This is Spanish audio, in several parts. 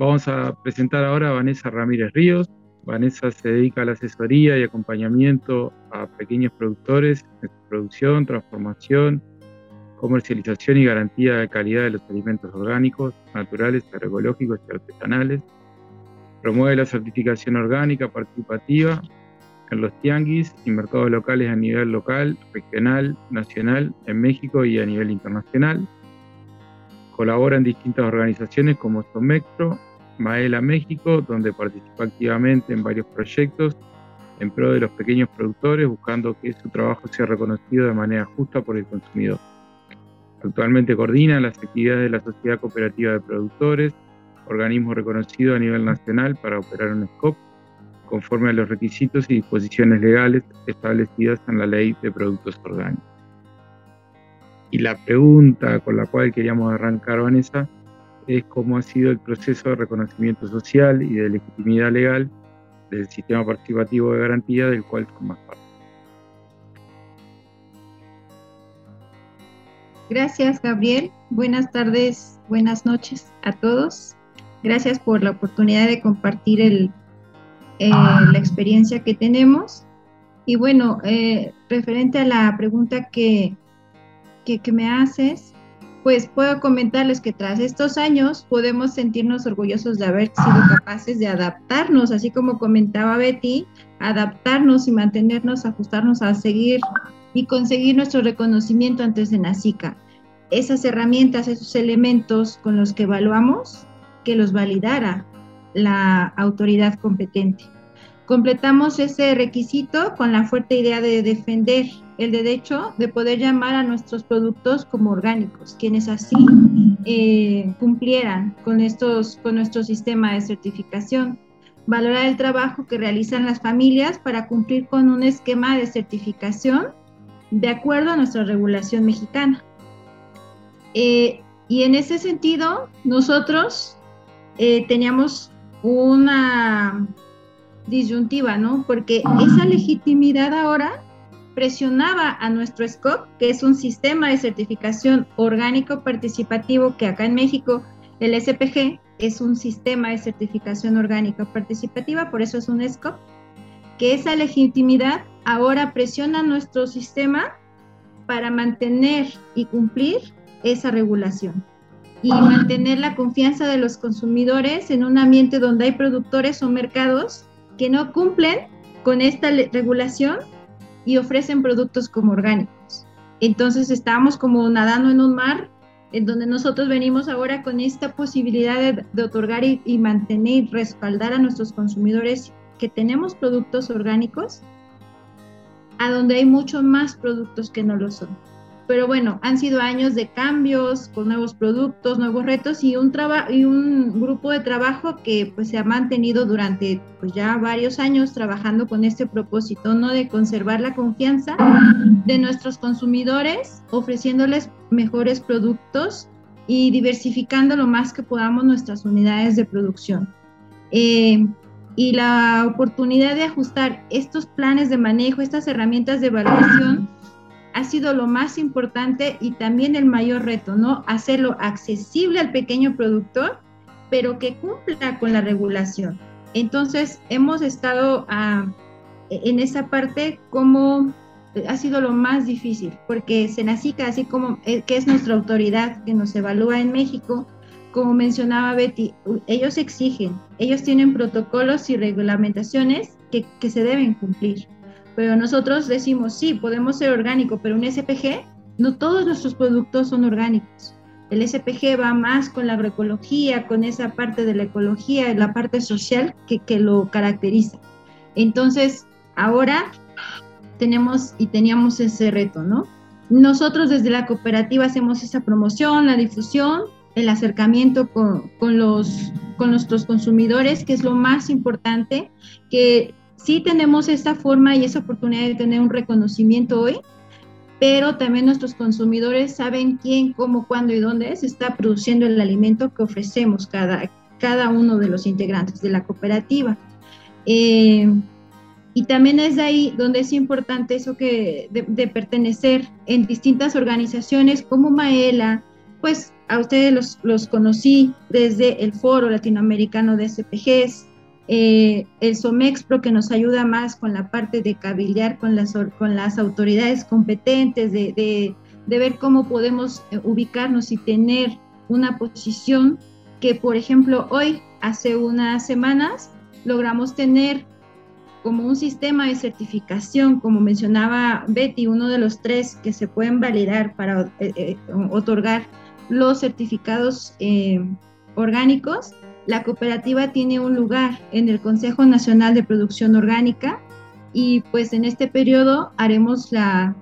Vamos a presentar ahora a Vanessa Ramírez Ríos. Vanessa se dedica a la asesoría y acompañamiento a pequeños productores en producción, transformación, comercialización y garantía de calidad de los alimentos orgánicos, naturales, agroecológicos y artesanales. Promueve la certificación orgánica participativa en los tianguis y mercados locales a nivel local, regional, nacional, en México y a nivel internacional. Colabora en distintas organizaciones como Somectro, Maela México, donde participa activamente en varios proyectos en pro de los pequeños productores, buscando que su trabajo sea reconocido de manera justa por el consumidor. Actualmente coordina las actividades de la Sociedad Cooperativa de Productores, organismo reconocido a nivel nacional para operar un SCOP, conforme a los requisitos y disposiciones legales establecidas en la Ley de Productos Orgánicos. Y la pregunta con la cual queríamos arrancar, Vanessa, es cómo ha sido el proceso de reconocimiento social y de legitimidad legal del sistema participativo de garantía del cual más parte. Gracias, Gabriel. Buenas tardes, buenas noches a todos. Gracias por la oportunidad de compartir el, eh, la experiencia que tenemos. Y bueno, eh, referente a la pregunta que, que, que me haces, pues puedo comentarles que tras estos años podemos sentirnos orgullosos de haber sido capaces de adaptarnos, así como comentaba Betty, adaptarnos y mantenernos, ajustarnos a seguir y conseguir nuestro reconocimiento ante Senacica. Esas herramientas, esos elementos con los que evaluamos, que los validara la autoridad competente. Completamos ese requisito con la fuerte idea de defender el derecho de poder llamar a nuestros productos como orgánicos, quienes así eh, cumplieran con, estos, con nuestro sistema de certificación. Valorar el trabajo que realizan las familias para cumplir con un esquema de certificación de acuerdo a nuestra regulación mexicana. Eh, y en ese sentido, nosotros eh, teníamos una disyuntiva, ¿no? Porque esa legitimidad ahora presionaba a nuestro SCOP, que es un sistema de certificación orgánico participativo que acá en México el SPG es un sistema de certificación orgánica participativa, por eso es un SCOP, que esa legitimidad ahora presiona nuestro sistema para mantener y cumplir esa regulación y mantener la confianza de los consumidores en un ambiente donde hay productores o mercados que no cumplen con esta regulación y ofrecen productos como orgánicos. Entonces estamos como nadando en un mar en donde nosotros venimos ahora con esta posibilidad de, otorgar y, y, mantener respaldar a nuestros consumidores que tenemos productos orgánicos, a donde hay muchos más productos que no lo son pero bueno, han sido años de cambios, con nuevos productos, nuevos retos y un, y un grupo de trabajo que pues se ha mantenido durante pues ya varios años trabajando con este propósito, ¿no? De conservar la confianza de nuestros consumidores, ofreciéndoles mejores productos y diversificando lo más que podamos nuestras unidades de producción. Eh, y la oportunidad de ajustar estos planes de manejo, estas herramientas de evaluación, ha sido lo más importante y también el mayor reto, ¿no? Hacerlo accesible al pequeño productor, pero que cumpla con la regulación. Entonces, hemos estado ah, en esa parte como ha sido lo más difícil, porque Senacica, así como eh, que es nuestra autoridad que nos evalúa en México, como mencionaba Betty, ellos exigen, ellos tienen protocolos y reglamentaciones que, que se deben cumplir. Pero nosotros decimos, sí, podemos ser orgánico, pero un SPG, no todos nuestros productos son orgánicos. El SPG va más con la agroecología, con esa parte de la ecología, la parte social que, que lo caracteriza. Entonces, ahora tenemos y teníamos ese reto, ¿no? Nosotros desde la cooperativa hacemos esa promoción, la difusión, el acercamiento con, con, los, con nuestros consumidores, que es lo más importante, que sí tenemos esta forma y esa oportunidad de tener un reconocimiento hoy, pero también nuestros consumidores saben quién, cómo, cuándo y dónde se está produciendo el alimento que ofrecemos cada, cada uno de los integrantes de la cooperativa. Eh, y también es de ahí donde es importante eso que de, pertenecer en distintas organizaciones como Maela, pues a ustedes los, los conocí desde el Foro Latinoamericano de SPGs, eh, el SOMEXPRO que nos ayuda más con la parte de cabildear con las, con las autoridades competentes, de, de, de ver cómo podemos eh, ubicarnos y tener una posición que, por ejemplo, hoy, hace unas semanas, logramos tener como un sistema de certificación, como mencionaba Betty, uno de los tres que se pueden validar para eh, eh, otorgar los certificados eh, orgánicos, la cooperativa tiene un lugar en el Consejo Nacional de Producción Orgánica y pues en este periodo haremos la,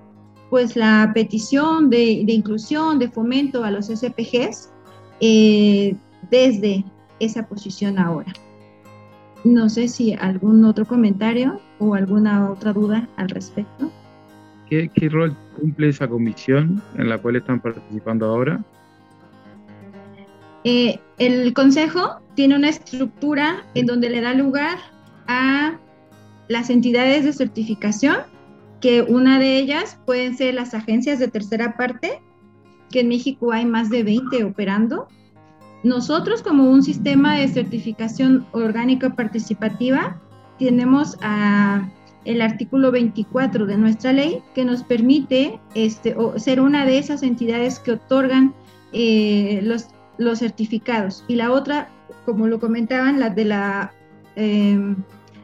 pues la petición de, inclusión, de fomento a los SPGs desde esa posición ahora. No sé si algún otro comentario o alguna otra duda al respecto. ¿Qué, rol cumple esa comisión en la cual están participando ahora? Eh, el Consejo tiene una estructura en donde le da lugar a las entidades de certificación, que una de ellas pueden ser las agencias de tercera parte, que en México hay más de 20 operando, nosotros como un sistema de certificación orgánica participativa tenemos a el artículo 24 de nuestra ley que nos permite este, ser una de esas entidades que otorgan eh, los, los certificados. Y la otra, como lo comentaban, la de la, em,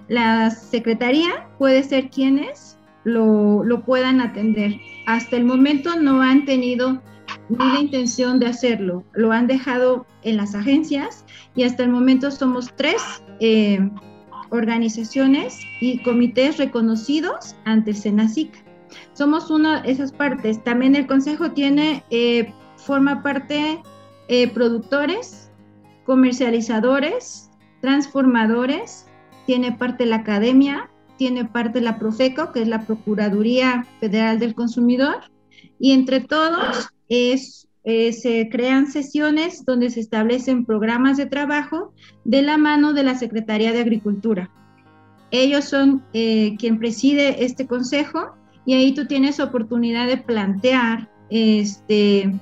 la Secretaría puede ser quienes lo, lo puedan atender. Hasta el momento no han tenido ni la intención de hacerlo. Lo han dejado en las agencias y hasta el momento somos tres eh, organizaciones y comités reconocidos ante el SENACIC. Somos una de esas partes. También el Consejo tiene, eh, forma parte eh, productores, comercializadores, transformadores, tiene parte la academia, tiene parte la Profeco, que es la Procuraduría Federal del Consumidor, y entre todos eh, se crean sesiones donde se establecen programas de trabajo de la mano de la Secretaría de Agricultura. Ellos son eh, quien preside este consejo y ahí tú tienes oportunidad de plantear, este,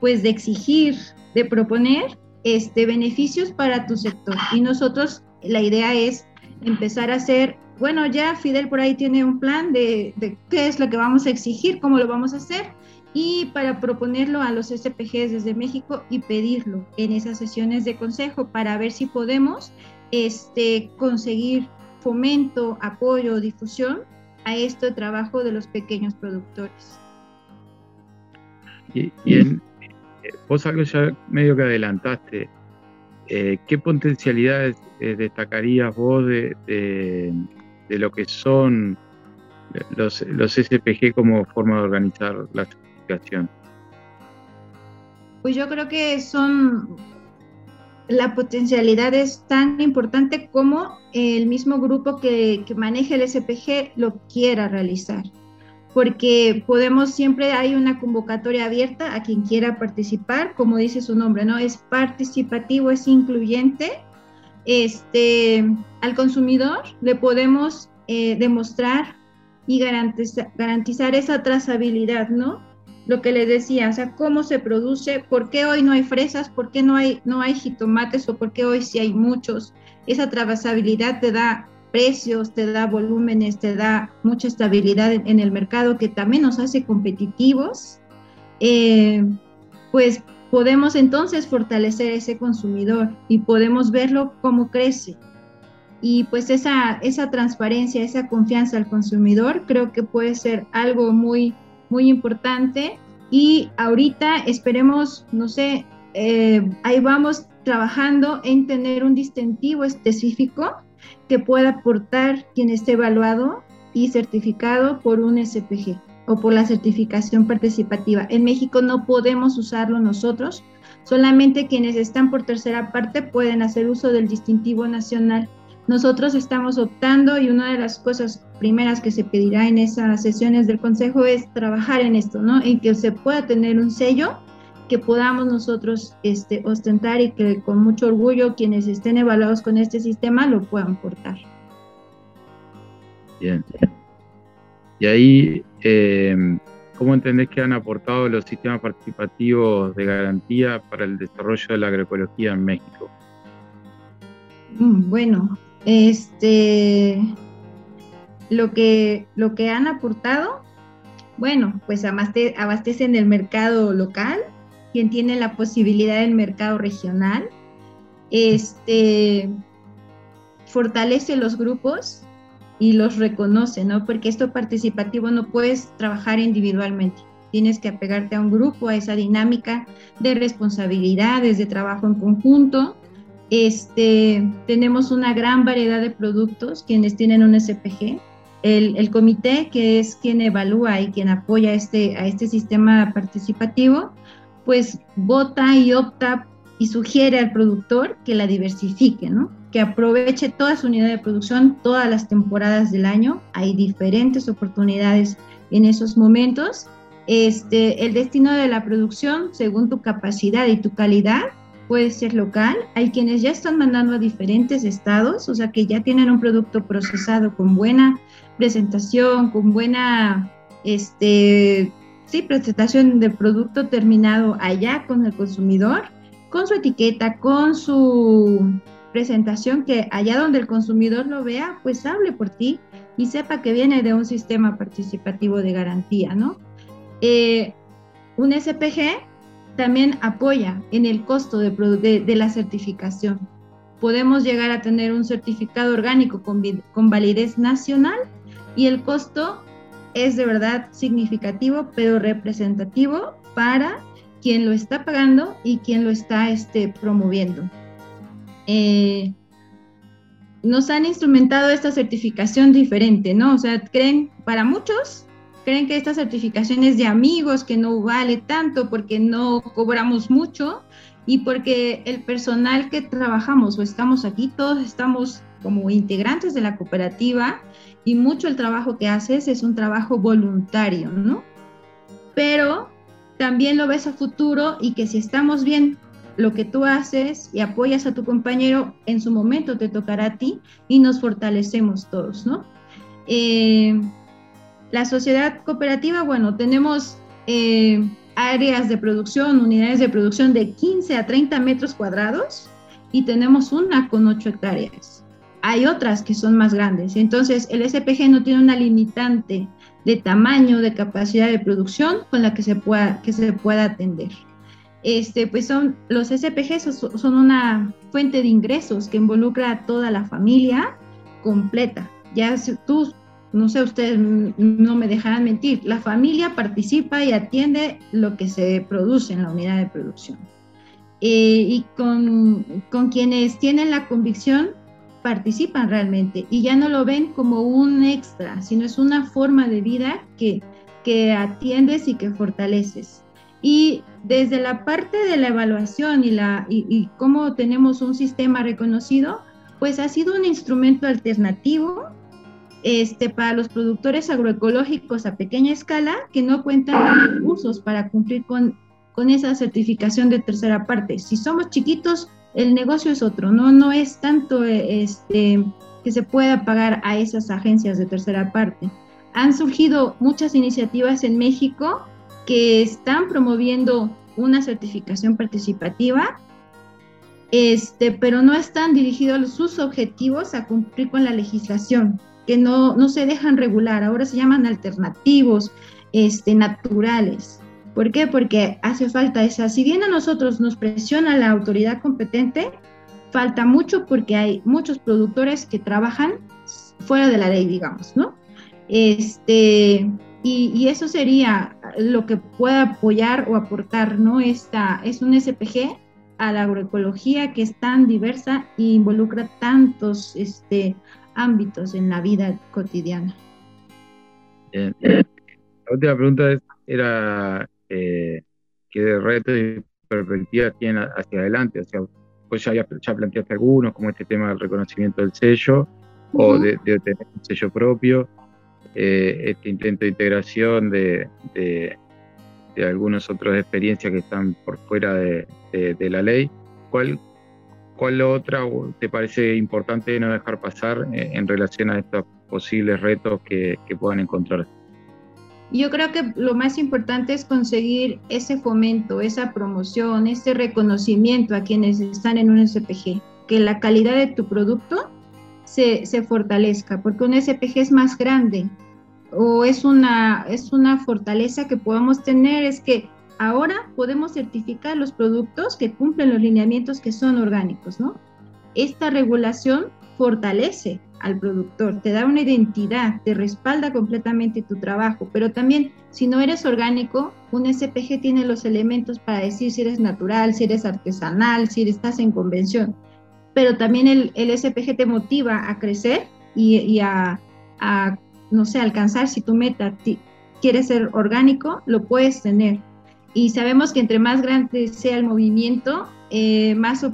pues de exigir, de proponer este, beneficios para tu sector. Y nosotros, la idea es empezar a hacer, bueno, ya Fidel por ahí tiene un plan de, qué es lo que vamos a exigir, cómo lo vamos a hacer, y para proponerlo a los SPGs desde México y pedirlo en esas sesiones de consejo para ver si podemos este, conseguir fomento, apoyo, difusión a este trabajo de los pequeños productores. Y, vos algo ya medio que adelantaste, eh, ¿qué potencialidades eh, destacarías vos de, de, lo que son los, los SPG como forma de organizar las pues yo creo que son, la potencialidad es tan importante como el mismo grupo que, que maneja el SPG lo quiera realizar porque podemos siempre hay una convocatoria abierta a quien quiera participar, como dice su nombre, ¿no? Es participativo, es incluyente. Este, al consumidor le podemos eh, demostrar y garantizar, garantizar esa trazabilidad, ¿no? lo que les decía, o sea, cómo se produce, por qué hoy no hay fresas, por qué no hay, no hay jitomates o por qué hoy sí hay muchos. Esa trazabilidad te da precios, te da volúmenes, te da mucha estabilidad en, el mercado que también nos hace competitivos. Eh, pues podemos entonces fortalecer ese consumidor y podemos verlo cómo crece. Y pues esa, esa transparencia, esa confianza al consumidor creo que puede ser algo muy muy importante y ahorita esperemos, no sé, eh, ahí vamos trabajando en tener un distintivo específico que pueda aportar quien esté evaluado y certificado por un SPG o por la certificación participativa. En México no podemos usarlo nosotros, solamente quienes están por tercera parte pueden hacer uso del distintivo nacional nosotros estamos optando y una de las cosas primeras que se pedirá en esas sesiones del Consejo es trabajar en esto, ¿no? En que se pueda tener un sello que podamos nosotros este, ostentar y que con mucho orgullo quienes estén evaluados con este sistema lo puedan portar. Bien. Y ahí, eh, ¿cómo entendés que han aportado los sistemas participativos de garantía para el desarrollo de la agroecología en México? Mm, bueno, este, lo que, lo que han aportado, bueno, pues abastecen el mercado local, quien tiene la posibilidad del mercado regional, este, fortalece los grupos y los reconoce, ¿no? Porque esto participativo no puedes trabajar individualmente. Tienes que apegarte a un grupo, a esa dinámica de responsabilidades, de trabajo en conjunto. Este, tenemos una gran variedad de productos quienes tienen un SPG. El, el, comité, que es quien evalúa y quien apoya este, a este sistema participativo, pues vota y opta y sugiere al productor que la diversifique, ¿no? que aproveche toda su unidad de producción todas las temporadas del año. Hay diferentes oportunidades en esos momentos. Este, el destino de la producción, según tu capacidad y tu calidad, puede ser local. Hay quienes ya están mandando a diferentes estados, o sea que ya tienen un producto procesado con buena presentación, con buena este, sí, presentación de producto terminado allá con el consumidor, con su etiqueta, con su presentación que allá donde el consumidor lo vea, pues hable por ti y sepa que viene de un sistema participativo de garantía, ¿no? Eh, un SPG también apoya en el costo de, de, la certificación. Podemos llegar a tener un certificado orgánico con, con validez nacional y el costo es de verdad significativo, pero representativo para quien lo está pagando y quien lo está este, promoviendo. Eh, nos han instrumentado esta certificación diferente, ¿no? O sea, creen, para muchos, creen que esta certificación es de amigos, que no vale tanto porque no cobramos mucho y porque el personal que trabajamos o estamos aquí, todos estamos como integrantes de la cooperativa y mucho el trabajo que haces es un trabajo voluntario, ¿no? Pero también lo ves a futuro y que si estamos bien lo que tú haces y apoyas a tu compañero, en su momento te tocará a ti y nos fortalecemos todos, ¿no? Eh, la sociedad cooperativa, bueno, tenemos eh, áreas de producción, unidades de producción de 15 a 30 metros cuadrados y tenemos una con 8 hectáreas. Hay otras que son más grandes. Entonces, el SPG no tiene una limitante de tamaño, de capacidad de producción con la que se pueda, que se pueda atender este, pues son los SPG son una fuente de ingresos que involucra a toda la familia completa. Ya tú, no sé, ustedes no me dejarán mentir, la familia participa y atiende lo que se produce en la unidad de producción. Eh, y con, con quienes tienen la convicción participan realmente y ya no lo ven como un extra, sino es una forma de vida que, que atiendes y que fortaleces. Y desde la parte de la evaluación y, la, y, cómo tenemos un sistema reconocido, pues ha sido un instrumento alternativo este, para los productores agroecológicos a pequeña escala que no cuentan con recursos para cumplir con, con esa certificación de tercera parte. Si somos chiquitos, el negocio es otro, no, no es tanto este, que se pueda pagar a esas agencias de tercera parte. Han surgido muchas iniciativas en México que están promoviendo una certificación participativa, este, pero no están dirigidos sus objetivos a cumplir con la legislación, que no, no se dejan regular, ahora se llaman alternativos, este, naturales. ¿Por qué? Porque hace falta esa, si bien a nosotros nos presiona la autoridad competente, falta mucho porque hay muchos productores que trabajan fuera de la ley, digamos, ¿no? Este, y, eso sería lo que pueda apoyar o aportar, ¿no? Esta es un SPG a la agroecología que es tan diversa e involucra tantos este, ámbitos en la vida cotidiana. La última pregunta era eh, qué retos y perspectivas tienen hacia adelante. O sea, pues ya, ya planteaste algunos, como este tema del reconocimiento del sello o de, de tener un sello propio. Eh, este intento de integración de, de, algunas otras experiencias que están por fuera de, la ley. ¿Cuál, ¿Cuál otra te parece importante no dejar pasar eh, en relación a estos posibles retos que, puedan encontrar? Yo creo que lo más importante es conseguir ese fomento, esa promoción, ese reconocimiento a quienes están en un SPG, que la calidad de tu producto se, se fortalezca, porque un SPG es más grande o es una, es una fortaleza que podemos tener, es que ahora podemos certificar los productos que cumplen los lineamientos que son orgánicos, ¿no? Esta regulación fortalece al productor, te da una identidad, te respalda completamente tu trabajo, pero también si no eres orgánico, un SPG tiene los elementos para decir si eres natural, si eres artesanal, si estás en convención, pero también el, SPG te motiva a crecer y, a, no sé, alcanzar si tu meta quieres ser orgánico, lo puedes tener. Y sabemos que entre más grande sea el movimiento, eh, más,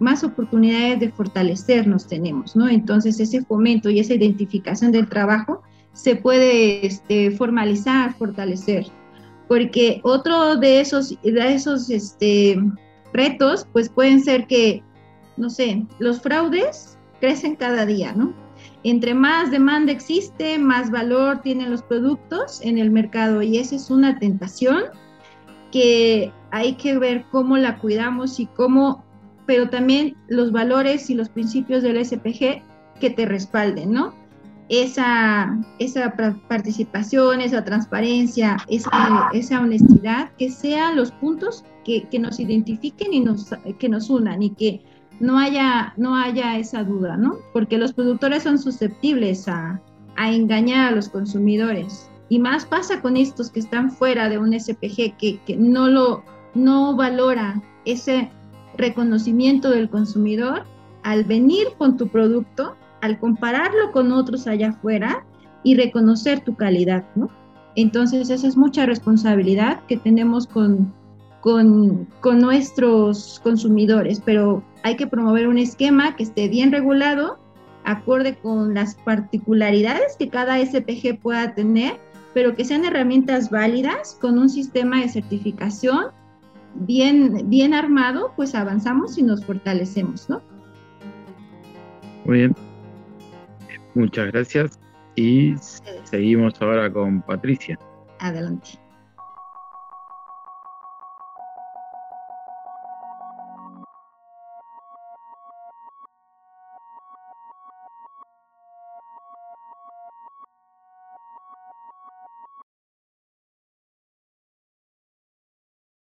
más oportunidades de fortalecernos tenemos, ¿no? Entonces ese fomento y esa identificación del trabajo se puede este, formalizar, fortalecer, porque otro de esos, de esos este, retos, pues pueden ser que, no sé, los fraudes crecen cada día, ¿no? Entre más demanda existe, más valor tienen los productos en el mercado y esa es una tentación que hay que ver cómo la cuidamos y cómo, pero también los valores y los principios del SPG que te respalden, ¿no? Esa, esa participación, esa transparencia, esa, esa honestidad, que sean los puntos que, que, nos identifiquen y nos, que nos unan y que no haya, no haya esa duda, ¿no? Porque los productores son susceptibles a, a engañar a los consumidores. Y más pasa con estos que están fuera de un SPG, que, que no, lo, no valora ese reconocimiento del consumidor al venir con tu producto, al compararlo con otros allá afuera y reconocer tu calidad, ¿no? Entonces esa es mucha responsabilidad que tenemos con, con, con, nuestros consumidores, pero hay que promover un esquema que esté bien regulado, acorde con las particularidades que cada SPG pueda tener pero que sean herramientas válidas con un sistema de certificación bien, bien armado, pues avanzamos y nos fortalecemos, ¿no? Muy bien. Muchas gracias y seguimos ahora con Patricia. Adelante.